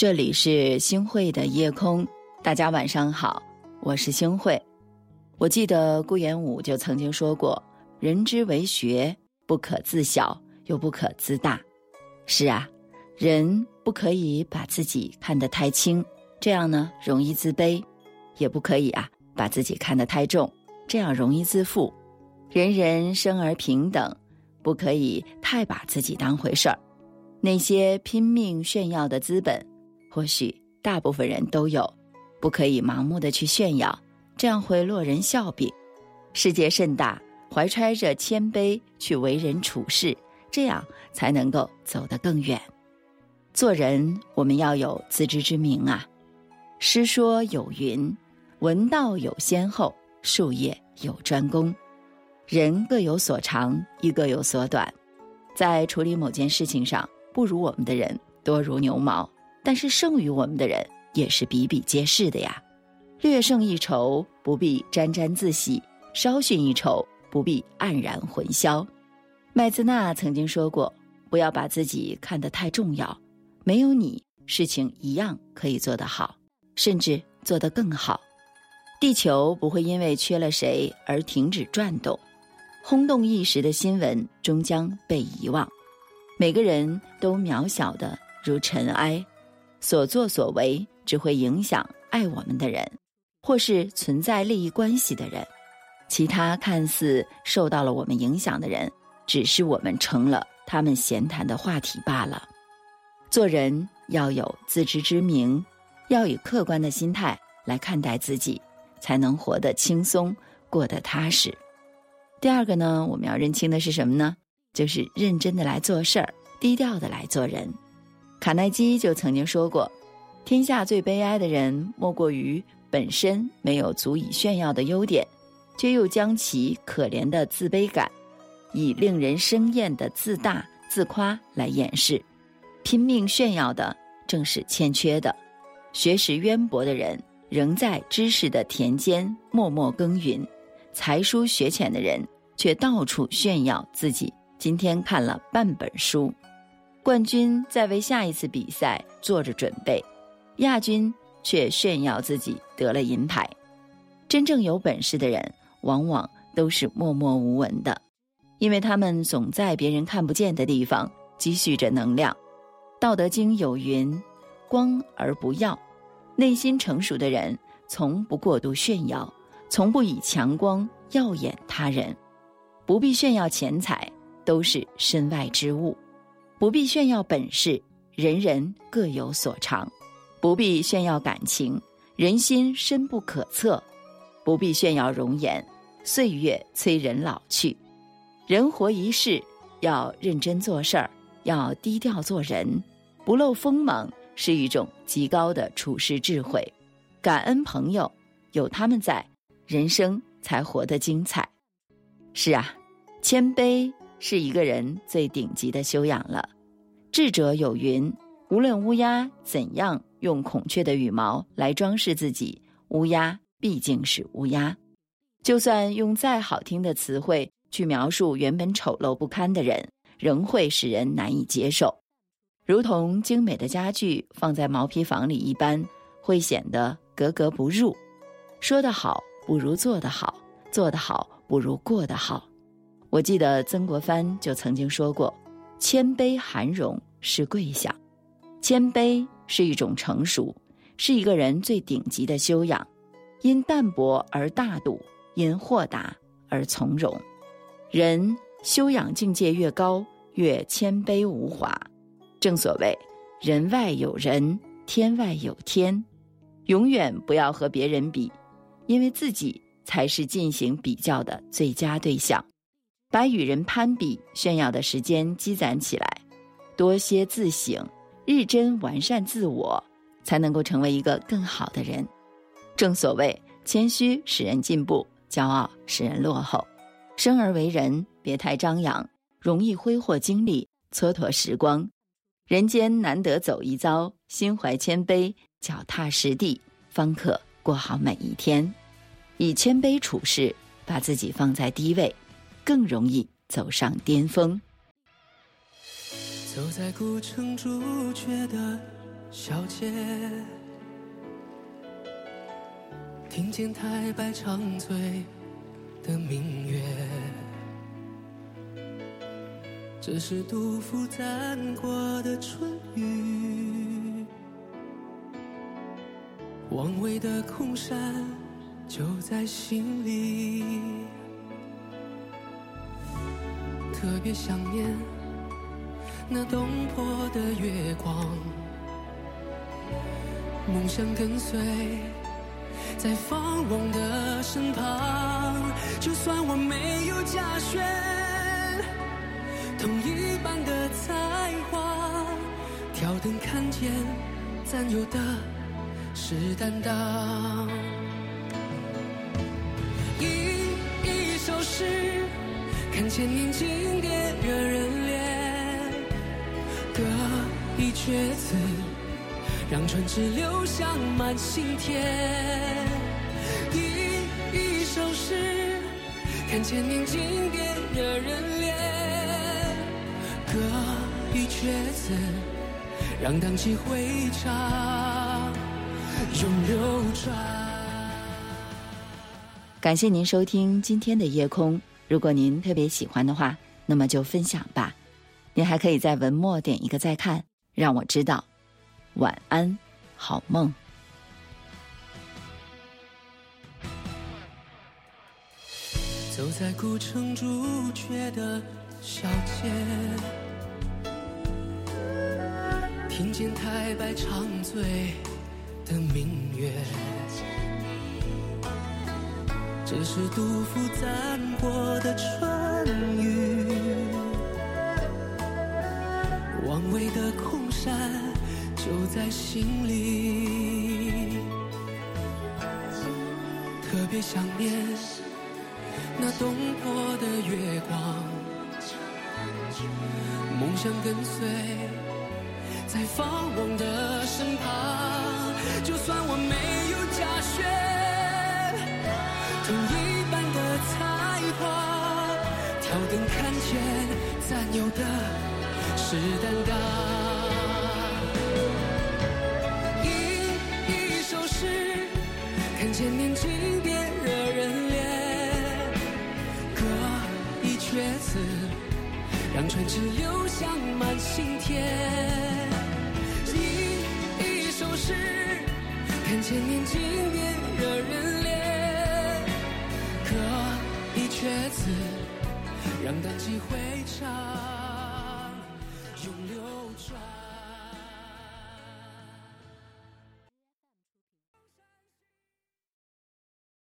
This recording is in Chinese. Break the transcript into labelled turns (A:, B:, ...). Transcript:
A: 这里是星汇的夜空，大家晚上好，我是星汇。我记得顾炎武就曾经说过：“人之为学，不可自小，又不可自大。”是啊，人不可以把自己看得太轻，这样呢容易自卑；也不可以啊把自己看得太重，这样容易自负。人人生而平等，不可以太把自己当回事儿。那些拼命炫耀的资本。或许大部分人都有，不可以盲目的去炫耀，这样会落人笑柄。世界甚大，怀揣着谦卑去为人处事，这样才能够走得更远。做人，我们要有自知之明啊。诗说有云：“闻道有先后，术业有专攻。”人各有所长，亦各有所短，在处理某件事情上，不如我们的人多如牛毛。但是胜于我们的人也是比比皆是的呀，略胜一筹不必沾沾自喜，稍逊一筹不必黯然混淆。麦兹纳曾经说过：“不要把自己看得太重要，没有你，事情一样可以做得好，甚至做得更好。地球不会因为缺了谁而停止转动，轰动一时的新闻终将被遗忘。每个人都渺小的如尘埃。”所作所为只会影响爱我们的人，或是存在利益关系的人。其他看似受到了我们影响的人，只是我们成了他们闲谈的话题罢了。做人要有自知之明，要以客观的心态来看待自己，才能活得轻松，过得踏实。第二个呢，我们要认清的是什么呢？就是认真的来做事儿，低调的来做人。卡耐基就曾经说过：“天下最悲哀的人，莫过于本身没有足以炫耀的优点，却又将其可怜的自卑感，以令人生厌的自大自夸来掩饰。拼命炫耀的正是欠缺的。学识渊博的人，仍在知识的田间默默耕耘；才疏学浅的人，却到处炫耀自己今天看了半本书。”冠军在为下一次比赛做着准备，亚军却炫耀自己得了银牌。真正有本事的人，往往都是默默无闻的，因为他们总在别人看不见的地方积蓄着能量。道德经有云：“光而不耀。”内心成熟的人，从不过度炫耀，从不以强光耀眼他人。不必炫耀钱财，都是身外之物。不必炫耀本事，人人各有所长；不必炫耀感情，人心深不可测；不必炫耀容颜，岁月催人老去。人活一世，要认真做事儿，要低调做人，不露锋芒是一种极高的处世智慧。感恩朋友，有他们在，人生才活得精彩。是啊，谦卑。是一个人最顶级的修养了。智者有云：无论乌鸦怎样用孔雀的羽毛来装饰自己，乌鸦毕竟是乌鸦。就算用再好听的词汇去描述原本丑陋不堪的人，仍会使人难以接受。如同精美的家具放在毛坯房里一般，会显得格格不入。说得好不如做得好，做得好不如过得好。我记得曾国藩就曾经说过：“谦卑含容是贵相，谦卑是一种成熟，是一个人最顶级的修养。因淡泊而大度，因豁达而从容。人修养境界越高，越谦卑无华。正所谓‘人外有人，天外有天’，永远不要和别人比，因为自己才是进行比较的最佳对象。”把与人攀比、炫耀的时间积攒起来，多些自省，日臻完善自我，才能够成为一个更好的人。正所谓，谦虚使人进步，骄傲使人落后。生而为人，别太张扬，容易挥霍精力，蹉跎时光。人间难得走一遭，心怀谦卑，脚踏实地，方可过好每一天。以谦卑处事，把自己放在低位。更容易走上巅峰。
B: 走在古城朱雀的小街，听见太白长醉的明月，这是杜甫赞过的春雨。王维的空山就在心里，特别想念那东坡的月光。梦想跟随在芳翁的身旁，就算我没有家轩，同一般的才华，挑灯看见，咱有的是担当。一一首诗，千年经典惹人怜，歌一阙词。让传只留香满心田，吟一首诗，看千年经典惹人怜，歌一阙词，让荡气回肠永流传。
A: 感谢您收听今天的夜空。如果您特别喜欢的话，那么就分享吧。您还可以在文末点一个再看，让我知道。晚安，好梦。
B: 走在古城朱雀的小街，听见太白长醉的明月，这是杜甫赞过的春雨，王维的空山。就在心里，特别想念那东坡的月光。梦想跟随在放翁的身旁，就算我没有家轩，同一般的才华，挑灯看见，咱有的是担当。一一首诗，看见年经典惹人怜，歌一阙词，让传世留香满心田。吟一首诗，看见年轻次让荡气回肠永流传